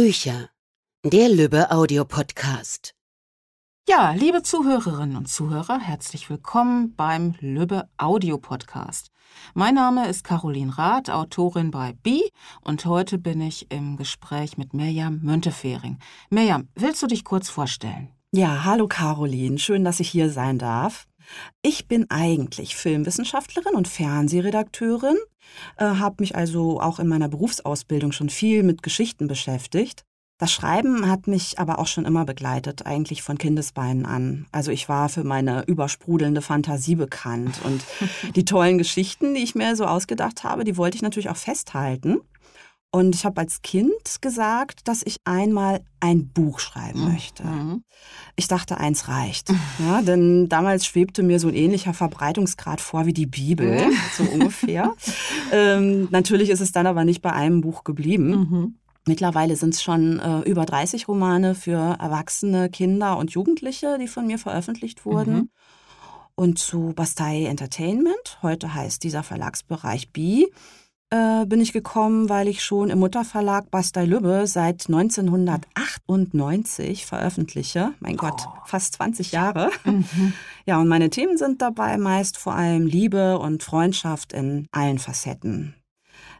Bücher. Der Lübbe Audiopodcast. Ja, liebe Zuhörerinnen und Zuhörer, herzlich willkommen beim Lübbe Audiopodcast. Mein Name ist Caroline Rath, Autorin bei Bi und heute bin ich im Gespräch mit Mirjam Müntefering. Mirjam, willst du dich kurz vorstellen? Ja, hallo Caroline, schön, dass ich hier sein darf. Ich bin eigentlich Filmwissenschaftlerin und Fernsehredakteurin, äh, habe mich also auch in meiner Berufsausbildung schon viel mit Geschichten beschäftigt. Das Schreiben hat mich aber auch schon immer begleitet, eigentlich von Kindesbeinen an. Also ich war für meine übersprudelnde Fantasie bekannt und die tollen Geschichten, die ich mir so ausgedacht habe, die wollte ich natürlich auch festhalten. Und ich habe als Kind gesagt, dass ich einmal ein Buch schreiben mhm. möchte. Ich dachte, eins reicht. Ja, denn damals schwebte mir so ein ähnlicher Verbreitungsgrad vor wie die Bibel, mhm. so ungefähr. ähm, natürlich ist es dann aber nicht bei einem Buch geblieben. Mhm. Mittlerweile sind es schon äh, über 30 Romane für Erwachsene, Kinder und Jugendliche, die von mir veröffentlicht wurden. Mhm. Und zu Bastei Entertainment, heute heißt dieser Verlagsbereich B, äh, bin ich gekommen, weil ich schon im Mutterverlag Bastei Lübbe seit 1998 veröffentliche. Mein oh. Gott, fast 20 Jahre. Mhm. Ja, und meine Themen sind dabei meist vor allem Liebe und Freundschaft in allen Facetten.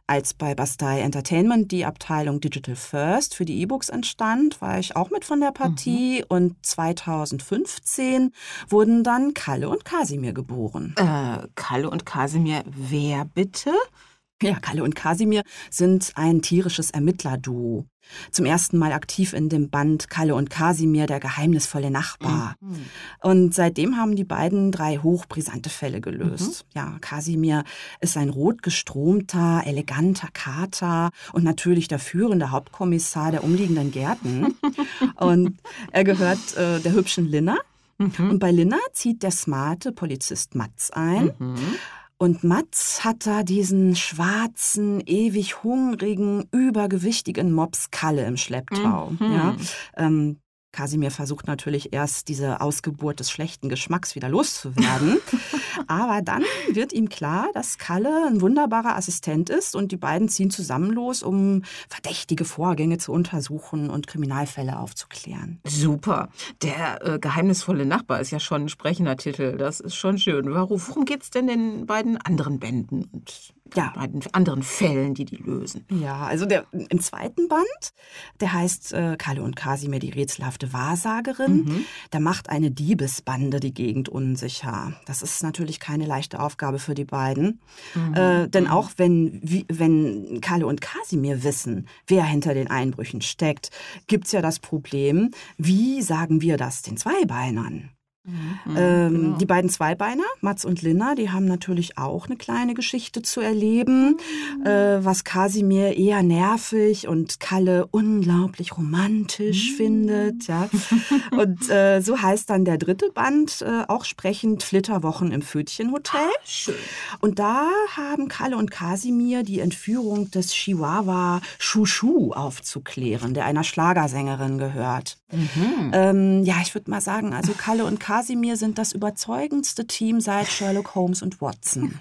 Als bei Bastei Entertainment die Abteilung Digital First für die E-Books entstand, war ich auch mit von der Partie mhm. und 2015 wurden dann Kalle und Kasimir geboren. Äh, Kalle und Kasimir, wer bitte? Ja, Kalle und Kasimir sind ein tierisches Ermittlerduo. Zum ersten Mal aktiv in dem Band Kalle und Kasimir, der geheimnisvolle Nachbar. Mhm. Und seitdem haben die beiden drei hochbrisante Fälle gelöst. Mhm. Ja, Kasimir ist ein rotgestromter, eleganter Kater und natürlich der führende Hauptkommissar der umliegenden Gärten. und er gehört äh, der hübschen Linna. Mhm. Und bei Linna zieht der smarte Polizist Matz ein. Und Mats hat da diesen schwarzen, ewig hungrigen, übergewichtigen Mops Kalle im Schlepptau. Mhm. Ja, ähm, Kasimir versucht natürlich erst diese Ausgeburt des schlechten Geschmacks wieder loszuwerden. Aber dann wird ihm klar, dass Kalle ein wunderbarer Assistent ist und die beiden ziehen zusammen los, um verdächtige Vorgänge zu untersuchen und Kriminalfälle aufzuklären. Super. Der äh, geheimnisvolle Nachbar ist ja schon ein sprechender Titel. Das ist schon schön. Warum, worum geht es denn in beiden anderen Bänden und ja. bei den anderen Fällen, die die lösen? Ja, also der, im zweiten Band, der heißt äh, Kalle und Kasimir, die rätselhafte Wahrsagerin. Mhm. Da macht eine Diebesbande die Gegend unsicher. Das ist natürlich keine leichte Aufgabe für die beiden. Mhm. Äh, denn mhm. auch wenn, wie, wenn Kalle und Kasimir wissen, wer hinter den Einbrüchen steckt, gibt es ja das Problem, wie sagen wir das den Zweibeinern? Mhm, ähm, genau. Die beiden Zweibeiner, Mats und Linna, die haben natürlich auch eine kleine Geschichte zu erleben, mhm. äh, was Kasimir eher nervig und Kalle unglaublich romantisch mhm. findet. Ja. Und äh, so heißt dann der dritte Band äh, auch sprechend Flitterwochen im Pfötchenhotel. Schön. Und da haben Kalle und Kasimir die Entführung des Chihuahua Chushu aufzuklären, der einer Schlagersängerin gehört. Mhm. Ähm, ja, ich würde mal sagen, also Kalle und Kasimir Kasimir sind das überzeugendste Team seit Sherlock Holmes und Watson.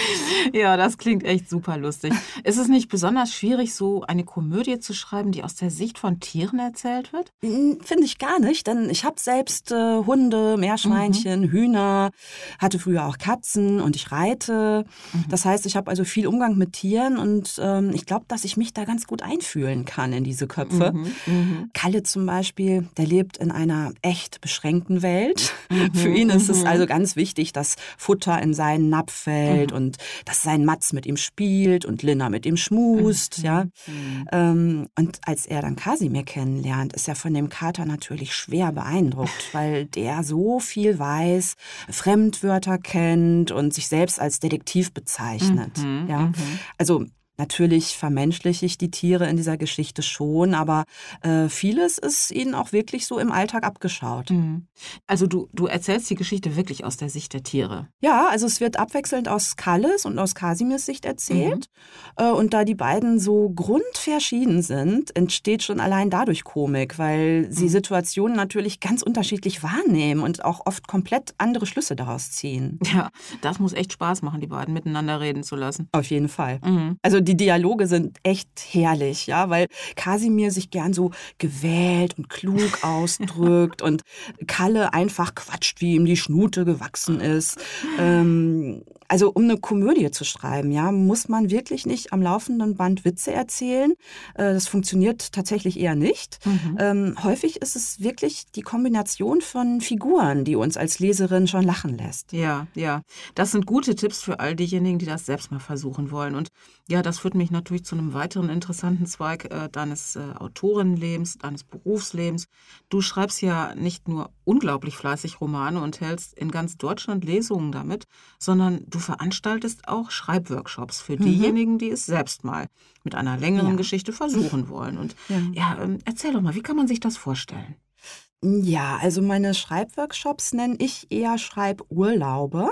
ja, das klingt echt super lustig. Ist es nicht besonders schwierig, so eine Komödie zu schreiben, die aus der Sicht von Tieren erzählt wird? Finde ich gar nicht, denn ich habe selbst äh, Hunde, Meerschweinchen, mhm. Hühner, hatte früher auch Katzen und ich reite. Mhm. Das heißt, ich habe also viel Umgang mit Tieren und ähm, ich glaube, dass ich mich da ganz gut einfühlen kann in diese Köpfe. Mhm. mhm. Kalle zum Beispiel, der lebt in einer echt beschränkten Welt. Mhm, Für ihn ist es mhm. also ganz wichtig, dass Futter in seinen Napf fällt mhm. und dass sein Matz mit ihm spielt und Linna mit ihm schmust, ja. Ähm, und als er dann Kasimir kennenlernt, ist er von dem Kater natürlich schwer beeindruckt, weil der so viel weiß, Fremdwörter kennt und sich selbst als Detektiv bezeichnet, ja. Also Natürlich vermenschliche ich die Tiere in dieser Geschichte schon, aber äh, vieles ist ihnen auch wirklich so im Alltag abgeschaut. Mhm. Also du, du erzählst die Geschichte wirklich aus der Sicht der Tiere? Ja, also es wird abwechselnd aus Kalles und aus Kasimirs Sicht erzählt. Mhm. Äh, und da die beiden so grundverschieden sind, entsteht schon allein dadurch Komik, weil sie mhm. Situationen natürlich ganz unterschiedlich wahrnehmen und auch oft komplett andere Schlüsse daraus ziehen. Ja, das muss echt Spaß machen, die beiden miteinander reden zu lassen. Auf jeden Fall. Mhm. Also die Dialoge sind echt herrlich, ja, weil Kasimir sich gern so gewählt und klug ausdrückt und Kalle einfach quatscht, wie ihm die Schnute gewachsen ist. Ähm, also um eine Komödie zu schreiben, ja, muss man wirklich nicht am laufenden Band Witze erzählen. Äh, das funktioniert tatsächlich eher nicht. Mhm. Ähm, häufig ist es wirklich die Kombination von Figuren, die uns als Leserin schon lachen lässt. Ja, ja. Das sind gute Tipps für all diejenigen, die das selbst mal versuchen wollen. Und ja, das führt mich natürlich zu einem weiteren interessanten Zweig äh, deines äh, Autorinnenlebens, deines Berufslebens. Du schreibst ja nicht nur unglaublich fleißig Romane und hältst in ganz Deutschland Lesungen damit, sondern du veranstaltest auch Schreibworkshops für mhm. diejenigen, die es selbst mal mit einer längeren ja. Geschichte versuchen wollen. Und ja, ja ähm, erzähl doch mal, wie kann man sich das vorstellen? Ja, also meine Schreibworkshops nenne ich eher Schreiburlaube,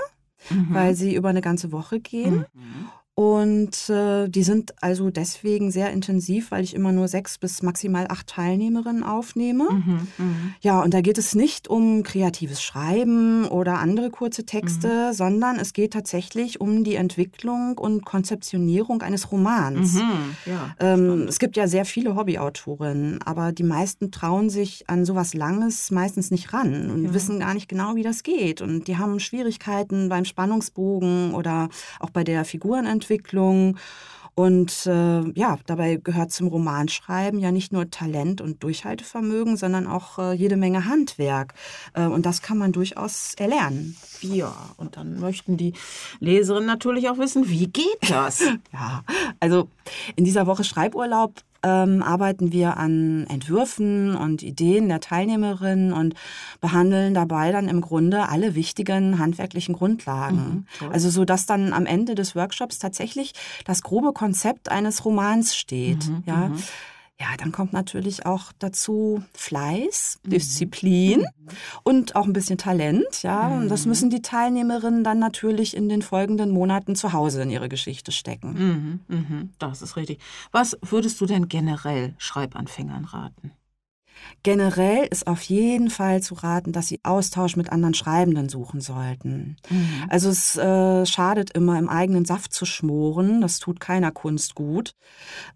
mhm. weil sie über eine ganze Woche gehen. Mhm. Und äh, die sind also deswegen sehr intensiv, weil ich immer nur sechs bis maximal acht Teilnehmerinnen aufnehme. Mhm, mh. Ja, und da geht es nicht um kreatives Schreiben oder andere kurze Texte, mhm. sondern es geht tatsächlich um die Entwicklung und Konzeptionierung eines Romans. Mhm, ja, ähm, es gibt ja sehr viele Hobbyautorinnen, aber die meisten trauen sich an sowas Langes meistens nicht ran und ja. wissen gar nicht genau, wie das geht. Und die haben Schwierigkeiten beim Spannungsbogen oder auch bei der Figurenentwicklung. Entwicklung. Und äh, ja, dabei gehört zum Romanschreiben ja nicht nur Talent und Durchhaltevermögen, sondern auch äh, jede Menge Handwerk. Äh, und das kann man durchaus erlernen. Ja, und dann möchten die Leserinnen natürlich auch wissen, wie geht das? ja, also in dieser Woche Schreiburlaub ähm, arbeiten wir an Entwürfen und Ideen der Teilnehmerinnen und behandeln dabei dann im Grunde alle wichtigen handwerklichen Grundlagen. Mhm, also so dass dann am Ende des Workshops tatsächlich das grobe Konzept eines Romans steht. Mhm, ja. Mhm. Ja, dann kommt natürlich auch dazu Fleiß, mhm. Disziplin mhm. und auch ein bisschen Talent. Ja, mhm. und das müssen die Teilnehmerinnen dann natürlich in den folgenden Monaten zu Hause in ihre Geschichte stecken. Mhm. mhm. Das ist richtig. Was würdest du denn generell Schreibanfängern raten? Generell ist auf jeden Fall zu raten, dass Sie Austausch mit anderen Schreibenden suchen sollten. Mhm. Also es äh, schadet immer, im eigenen Saft zu schmoren. Das tut keiner Kunst gut.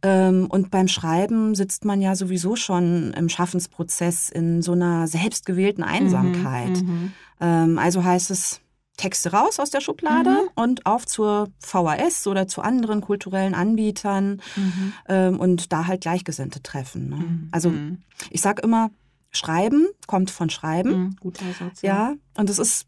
Ähm, und beim Schreiben sitzt man ja sowieso schon im Schaffensprozess in so einer selbstgewählten Einsamkeit. Mhm. Mhm. Ähm, also heißt es, Texte raus aus der Schublade mhm. und auf zur VHS oder zu anderen kulturellen Anbietern mhm. ähm, und da halt Gleichgesinnte treffen. Ne? Mhm. Also mhm. ich sage immer, Schreiben kommt von Schreiben. Mhm. Guter Satz. Ja. ja, und es ist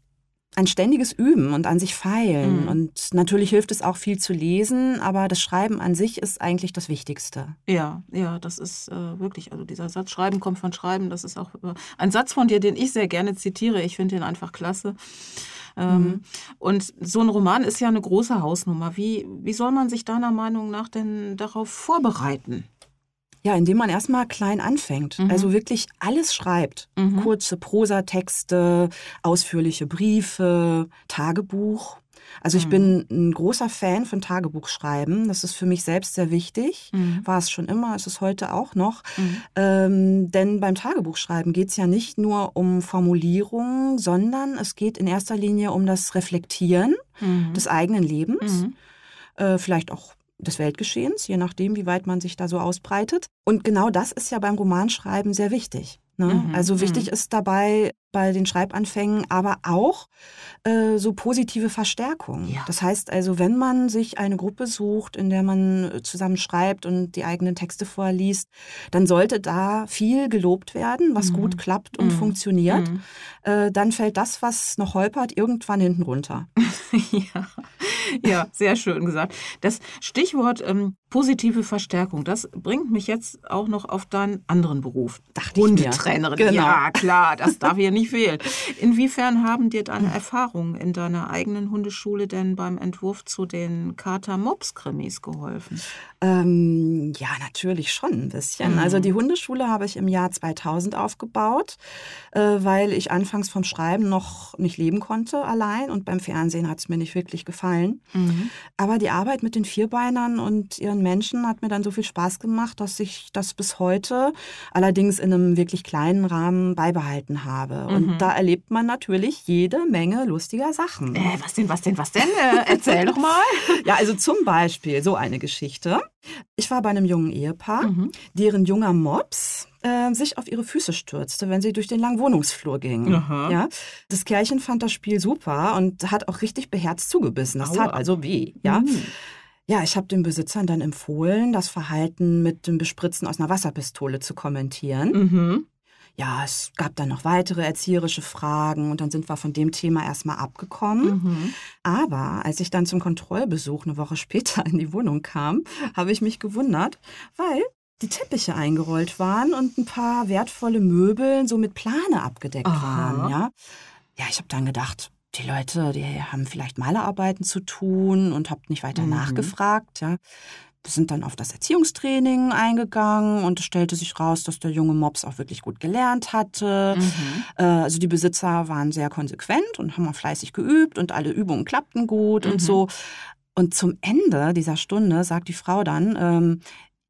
ein ständiges Üben und an sich feilen. Mhm. Und natürlich hilft es auch viel zu lesen, aber das Schreiben an sich ist eigentlich das Wichtigste. Ja, ja, das ist äh, wirklich, also dieser Satz, Schreiben kommt von Schreiben, das ist auch äh, ein Satz von dir, den ich sehr gerne zitiere. Ich finde den einfach klasse. Ähm, mhm. Und so ein Roman ist ja eine große Hausnummer. Wie, wie soll man sich deiner Meinung nach denn darauf vorbereiten? Ja, indem man erstmal klein anfängt. Mhm. Also wirklich alles schreibt. Mhm. Kurze Prosatexte, ausführliche Briefe, Tagebuch. Also ich mhm. bin ein großer Fan von Tagebuchschreiben. Das ist für mich selbst sehr wichtig. Mhm. War es schon immer, ist es heute auch noch. Mhm. Ähm, denn beim Tagebuchschreiben geht es ja nicht nur um Formulierungen, sondern es geht in erster Linie um das Reflektieren mhm. des eigenen Lebens. Mhm. Äh, vielleicht auch des Weltgeschehens, je nachdem, wie weit man sich da so ausbreitet. Und genau das ist ja beim Romanschreiben sehr wichtig. Ne? Mhm, also wichtig ist dabei, bei den Schreibanfängen, aber auch äh, so positive Verstärkung. Ja. Das heißt also, wenn man sich eine Gruppe sucht, in der man äh, zusammen schreibt und die eigenen Texte vorliest, dann sollte da viel gelobt werden, was mhm. gut klappt und mhm. funktioniert. Mhm. Äh, dann fällt das, was noch holpert, irgendwann hinten runter. ja. ja, sehr schön gesagt. Das Stichwort ähm, positive Verstärkung, das bringt mich jetzt auch noch auf deinen anderen Beruf. Dachte Hundetrainerin. Genau. Ja, klar, das darf hier nicht fehlen. Inwiefern haben dir deine Erfahrungen in deiner eigenen Hundeschule denn beim Entwurf zu den Kater-Mops-Krimis geholfen? Ähm, ja, natürlich schon ein bisschen. Mhm. Also die Hundeschule habe ich im Jahr 2000 aufgebaut, äh, weil ich anfangs vom Schreiben noch nicht leben konnte allein und beim Fernsehen hat es mir nicht wirklich gefallen. gefallen. Mhm. Aber die Arbeit mit den Vierbeinern und ihren Menschen hat mir dann so viel Spaß gemacht, dass ich das bis heute allerdings in einem wirklich kleinen Rahmen beibehalten habe. Mhm. Und da erlebt man natürlich jede Menge lustiger Sachen. Äh, was denn, was denn, was denn? Äh, erzähl doch mal. Ja, also zum Beispiel so eine Geschichte. Ich war bei einem jungen Ehepaar, Mhm. deren junger Mops äh, sich auf ihre Füße stürzte, wenn sie durch den langen Wohnungsflur ging. Aha. Ja, das Kerlchen fand das Spiel super und hat auch richtig beherzt zugebissen. Das Aua. tat also weh. Ja, Mhm. Ja ich habe den Besitzern dann empfohlen, das Verhalten mit dem Bespritzen aus einer Wasserpistole zu kommentieren. Mhm. Ja, es gab dann noch weitere erzieherische Fragen und dann sind wir von dem Thema erstmal abgekommen. Mhm. Aber als ich dann zum Kontrollbesuch eine Woche später in die Wohnung kam, habe ich mich gewundert, weil die Teppiche eingerollt waren und ein paar wertvolle Möbel so mit Plane abgedeckt Aha. waren. Ja, ja ich habe dann gedacht, die Leute, die haben vielleicht Malerarbeiten zu tun und habe nicht weiter Mhm. nachgefragt. Ja. Wir sind dann auf das Erziehungstraining eingegangen und es stellte sich raus, dass der junge Mops auch wirklich gut gelernt hatte. Mhm. Äh, Also die Besitzer waren sehr konsequent und haben auch fleißig geübt und alle Übungen klappten gut Mhm. und so. Und zum Ende dieser Stunde sagt die Frau dann, ähm,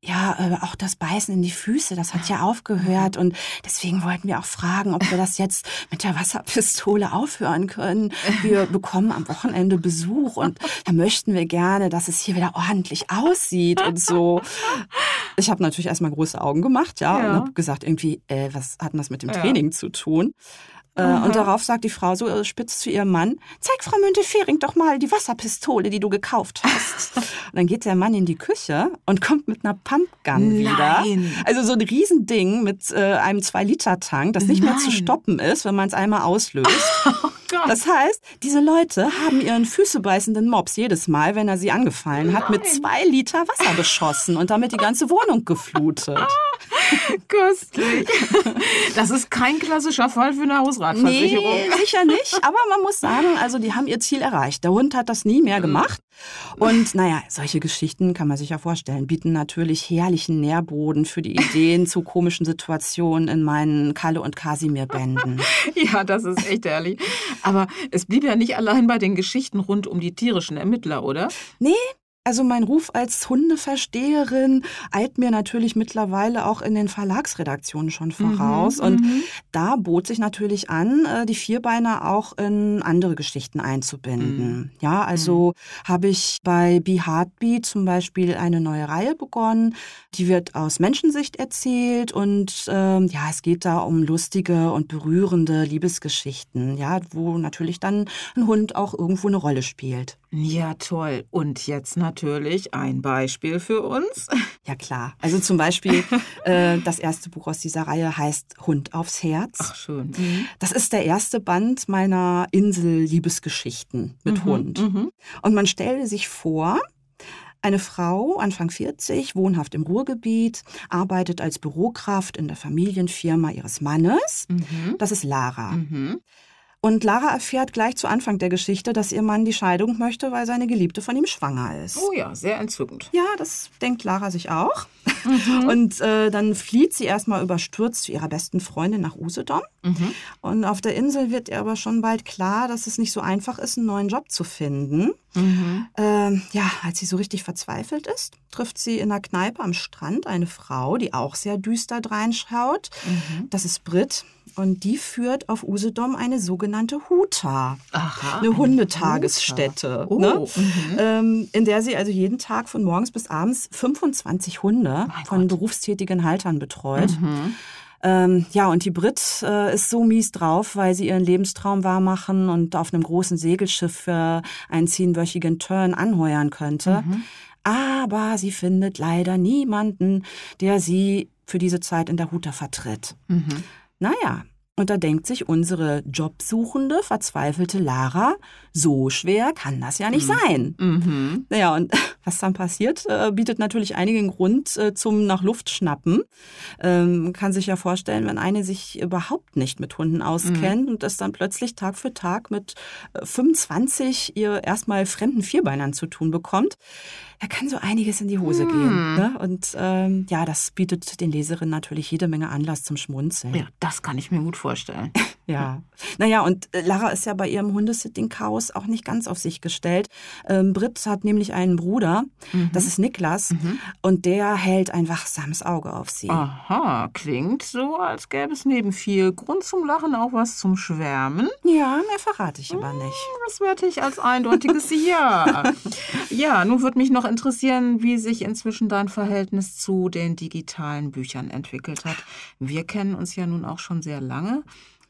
ja, äh, auch das Beißen in die Füße, das hat ja aufgehört und deswegen wollten wir auch fragen, ob wir das jetzt mit der Wasserpistole aufhören können. Wir bekommen am Wochenende Besuch und da möchten wir gerne, dass es hier wieder ordentlich aussieht und so. Ich habe natürlich erstmal große Augen gemacht, ja, Ja. und habe gesagt, irgendwie, äh, was hat denn das mit dem Ja. Training zu tun? Aha. und darauf sagt die Frau so äh, spitz zu ihrem Mann, zeig Frau Müntefering doch mal die Wasserpistole, die du gekauft hast. und dann geht der Mann in die Küche und kommt mit einer Pumpgun wieder. Nein. Also so ein Riesending mit äh, einem 2-Liter-Tank, das nicht mehr zu Nein. stoppen ist, wenn man es einmal auslöst. Oh. Das heißt, diese Leute haben ihren füßebeißenden Mops jedes Mal, wenn er sie angefallen hat, mit Nein. zwei Liter Wasser beschossen und damit die ganze Wohnung geflutet. Köstlich. Das ist kein klassischer Fall für eine Hausratversicherung. Nee, sicher nicht. Aber man muss sagen, also die haben ihr Ziel erreicht. Der Hund hat das nie mehr gemacht. Und naja, solche Geschichten kann man sich ja vorstellen, bieten natürlich herrlichen Nährboden für die Ideen zu komischen Situationen in meinen Kalle- und Kasimir-Bänden. Ja, das ist echt ehrlich. Aber es blieb ja nicht allein bei den Geschichten rund um die tierischen Ermittler, oder? Nee, also mein Ruf als Hundeversteherin eilt mir natürlich mittlerweile auch in den Verlagsredaktionen schon voraus. Mhm, und mhm. da bot sich natürlich an, äh, die Vierbeiner auch in andere Geschichten einzubinden. Mhm. Ja, also habe ich bei Be Heartbeat zum Beispiel eine neue Reihe begonnen. Die wird aus Menschensicht erzählt und ähm, ja, es geht da um lustige und berührende Liebesgeschichten, ja, wo natürlich dann ein Hund auch irgendwo eine Rolle spielt. Ja, toll. Und jetzt natürlich ein Beispiel für uns. Ja klar. Also zum Beispiel äh, das erste Buch aus dieser Reihe heißt Hund aufs Herz. Ach, schön. Mhm. Das ist der erste Band meiner Insel-Liebesgeschichten mit Mhm, Hund. mhm. Und man stelle sich vor, eine Frau, Anfang 40, wohnhaft im Ruhrgebiet, arbeitet als Bürokraft in der Familienfirma ihres Mannes. Mhm. Das ist Lara. Und Lara erfährt gleich zu Anfang der Geschichte, dass ihr Mann die Scheidung möchte, weil seine Geliebte von ihm schwanger ist. Oh ja, sehr entzückend. Ja, das denkt Lara sich auch. Mhm. Und äh, dann flieht sie erstmal überstürzt zu ihrer besten Freundin nach Usedom. Mhm. Und auf der Insel wird ihr aber schon bald klar, dass es nicht so einfach ist, einen neuen Job zu finden. Mhm. Ähm, ja, als sie so richtig verzweifelt ist, trifft sie in einer Kneipe am Strand eine Frau, die auch sehr düster dreinschaut. Mhm. Das ist Brit. Und die führt auf Usedom eine sogenannte Huta, Aha. eine Hundetagesstätte, Oh. ne? Mhm. ähm, in der sie also jeden Tag von morgens bis abends 25 Hunde Mein von Gott. berufstätigen Haltern betreut. Mhm. Ähm, ja, und die Brit äh, ist so mies drauf, weil sie ihren Lebenstraum wahrmachen und auf einem großen Segelschiff für einen zehnwöchigen Turn anheuern könnte. Mhm. Aber sie findet leider niemanden, der sie für diese Zeit in der Huta vertritt. Mhm. Naja, und da denkt sich unsere jobsuchende, verzweifelte Lara, so schwer kann das ja nicht sein. Mhm. Naja, und was dann passiert, äh, bietet natürlich einigen Grund äh, zum nach Luft schnappen. Ähm, kann sich ja vorstellen, wenn eine sich überhaupt nicht mit Hunden auskennt und das dann plötzlich Tag für Tag mit äh, 25 ihr erstmal fremden Vierbeinern zu tun bekommt, da kann so einiges in die Hose gehen. Ne? Und ähm, ja, das bietet den Leserinnen natürlich jede Menge Anlass zum Schmunzeln. Ja, das kann ich mir gut vorstellen. Ja. Naja, und äh, Lara ist ja bei ihrem Hundesitting-Chaos auch nicht ganz auf sich gestellt. Ähm, Britt hat nämlich einen Bruder, mhm. das ist Niklas, mhm. und der hält ein wachsames Auge auf sie. Aha, klingt so, als gäbe es neben viel Grund zum Lachen auch was zum Schwärmen. Ja, mehr verrate ich aber hm, nicht. Das werte ich als eindeutiges Ja. ja, nun würde mich noch interessieren, wie sich inzwischen dein Verhältnis zu den digitalen Büchern entwickelt hat. Wir kennen uns ja nun auch schon sehr lange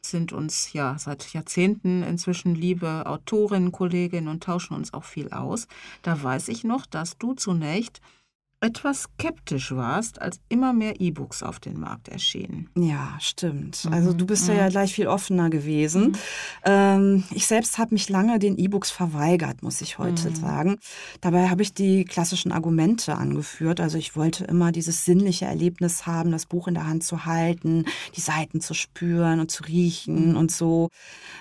sind uns ja seit Jahrzehnten inzwischen liebe Autorinnen, Kolleginnen und tauschen uns auch viel aus. Da weiß ich noch, dass du zunächst etwas skeptisch warst, als immer mehr E-Books auf den Markt erschienen. Ja, stimmt. Mhm. Also du bist mhm. ja gleich viel offener gewesen. Mhm. Ähm, ich selbst habe mich lange den E-Books verweigert, muss ich heute mhm. sagen. Dabei habe ich die klassischen Argumente angeführt. Also ich wollte immer dieses sinnliche Erlebnis haben, das Buch in der Hand zu halten, die Seiten zu spüren und zu riechen mhm. und so.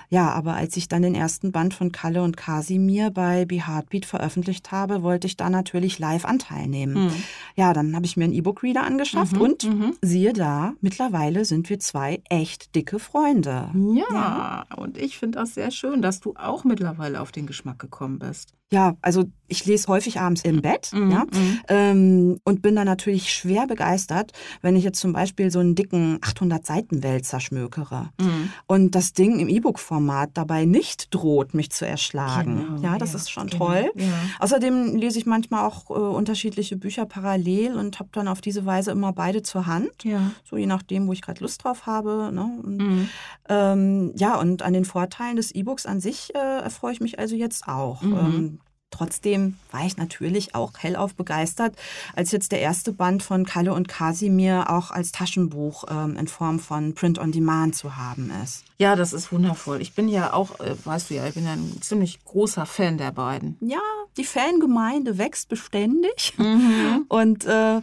Ja, aber als ich dann den ersten Band von Kalle und Kasimir bei Be Heartbeat veröffentlicht habe, wollte ich da natürlich live Anteil nehmen. Mhm. Ja, dann habe ich mir einen E-Book-Reader angeschafft mhm. und mhm. siehe da, mittlerweile sind wir zwei echt dicke Freunde. Ja, ja. und ich finde das sehr schön, dass du auch mittlerweile auf den Geschmack gekommen bist. Ja, also ich lese häufig abends im Bett mhm, ja, mhm. ähm, und bin dann natürlich schwer begeistert, wenn ich jetzt zum Beispiel so einen dicken 800-Seiten-Wälzer schmökere mhm. und das Ding im E-Book-Format dabei nicht droht, mich zu erschlagen. Genau, ja, das ja, ist schon genau, toll. Ja. Außerdem lese ich manchmal auch äh, unterschiedliche Bücher parallel und habe dann auf diese Weise immer beide zur Hand, ja. so je nachdem, wo ich gerade Lust drauf habe. Ne? Und, mhm. ähm, ja, und an den Vorteilen des E-Books an sich äh, erfreue ich mich also jetzt auch. Mhm. Ähm, Trotzdem war ich natürlich auch hellauf begeistert, als jetzt der erste Band von Kalle und Kasimir auch als Taschenbuch ähm, in Form von Print on Demand zu haben ist. Ja, das ist wundervoll. Ich bin ja auch, äh, weißt du ja, ich bin ja ein ziemlich großer Fan der beiden. Ja, die Fangemeinde wächst beständig. Mhm. Und äh,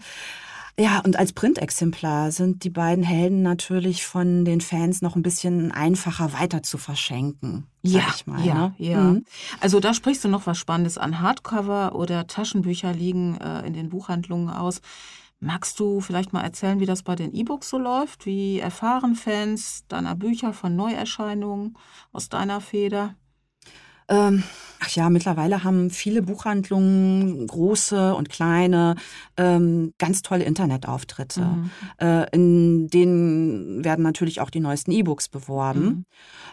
ja, und als Printexemplar sind die beiden Helden natürlich von den Fans noch ein bisschen einfacher weiter zu verschenken. Ja, ich mal, ja, ne? ja. Mhm. Also da sprichst du noch was Spannendes an. Hardcover oder Taschenbücher liegen äh, in den Buchhandlungen aus. Magst du vielleicht mal erzählen, wie das bei den E-Books so läuft? Wie erfahren Fans deiner Bücher von Neuerscheinungen aus deiner Feder? Ähm, ach ja, mittlerweile haben viele Buchhandlungen, große und kleine, ähm, ganz tolle Internetauftritte. Mhm. Äh, in denen werden natürlich auch die neuesten E-Books beworben. Mhm.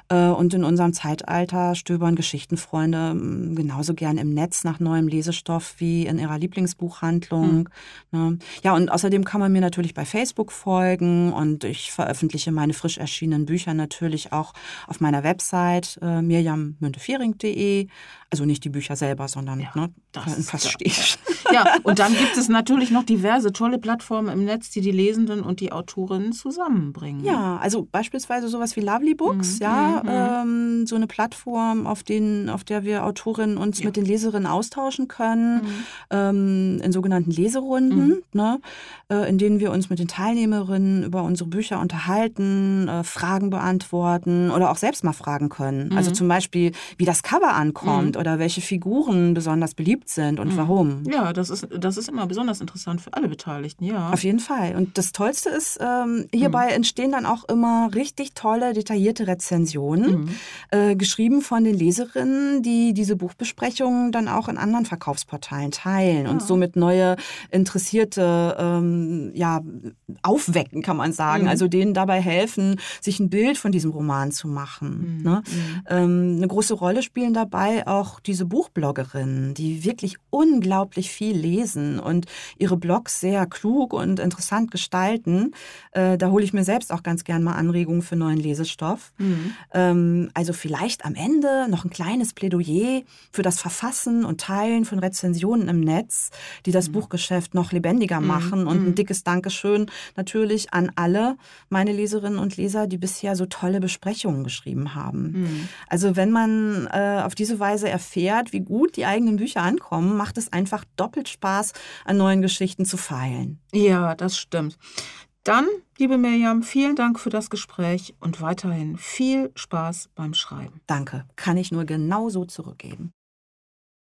Äh, und in unserem Zeitalter stöbern Geschichtenfreunde hm, genauso gern im Netz nach neuem Lesestoff wie in ihrer Lieblingsbuchhandlung. Mhm. Ne? Ja, und außerdem kann man mir natürlich bei Facebook folgen und ich veröffentliche meine frisch erschienenen Bücher natürlich auch auf meiner Website äh, www.buchhandlung.de. Also nicht die Bücher selber, sondern ja, ne, das fast steht. Ja, und dann gibt es natürlich noch diverse tolle Plattformen im Netz, die die Lesenden und die Autorinnen zusammenbringen. Ja, also beispielsweise sowas wie Lovely Books, mhm. ja, mhm. Ähm, so eine Plattform, auf, den, auf der wir Autorinnen uns ja. mit den Leserinnen austauschen können, mhm. ähm, in sogenannten Leserunden, mhm. ne, äh, in denen wir uns mit den Teilnehmerinnen über unsere Bücher unterhalten, äh, Fragen beantworten oder auch selbst mal fragen können. Also mhm. zum Beispiel, wie das Cover ankommt mhm. oder welche Figuren besonders beliebt sind und mhm. warum. Ja, das ist, das ist immer besonders interessant für alle Beteiligten, ja. Auf jeden Fall. Und das Tollste ist, ähm, hierbei mhm. entstehen dann auch immer richtig tolle, detaillierte Rezensionen, mhm. äh, geschrieben von den Leserinnen, die diese Buchbesprechungen dann auch in anderen Verkaufsportalen teilen ja. und somit neue Interessierte ähm, ja, aufwecken, kann man sagen. Mhm. Also denen dabei helfen, sich ein Bild von diesem Roman zu machen. Mhm. Ne? Ähm, eine große Rolle spielen dabei auch diese Buchbloggerinnen, die wirklich unglaublich viel lesen und ihre Blogs sehr klug und interessant gestalten. Äh, da hole ich mir selbst auch ganz gern mal Anregungen für neuen Lesestoff. Mhm. Ähm, also vielleicht am Ende noch ein kleines Plädoyer für das Verfassen und Teilen von Rezensionen im Netz, die das mhm. Buchgeschäft noch lebendiger mhm. machen. Und ein mhm. dickes Dankeschön natürlich an alle meine Leserinnen und Leser, die bisher so tolle Besprechungen geschrieben haben. Mhm. Also wenn man äh, auf diese Weise erfährt, wie gut die eigenen Bücher ankommen, macht es einfach doppelt Spaß, an neuen Geschichten zu feilen. Ja, das stimmt. Dann, liebe Mirjam, vielen Dank für das Gespräch und weiterhin viel Spaß beim Schreiben. Danke, kann ich nur genauso zurückgeben.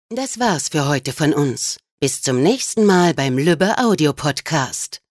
Das war's für heute von uns. Bis zum nächsten Mal beim Lübbe Audio Podcast.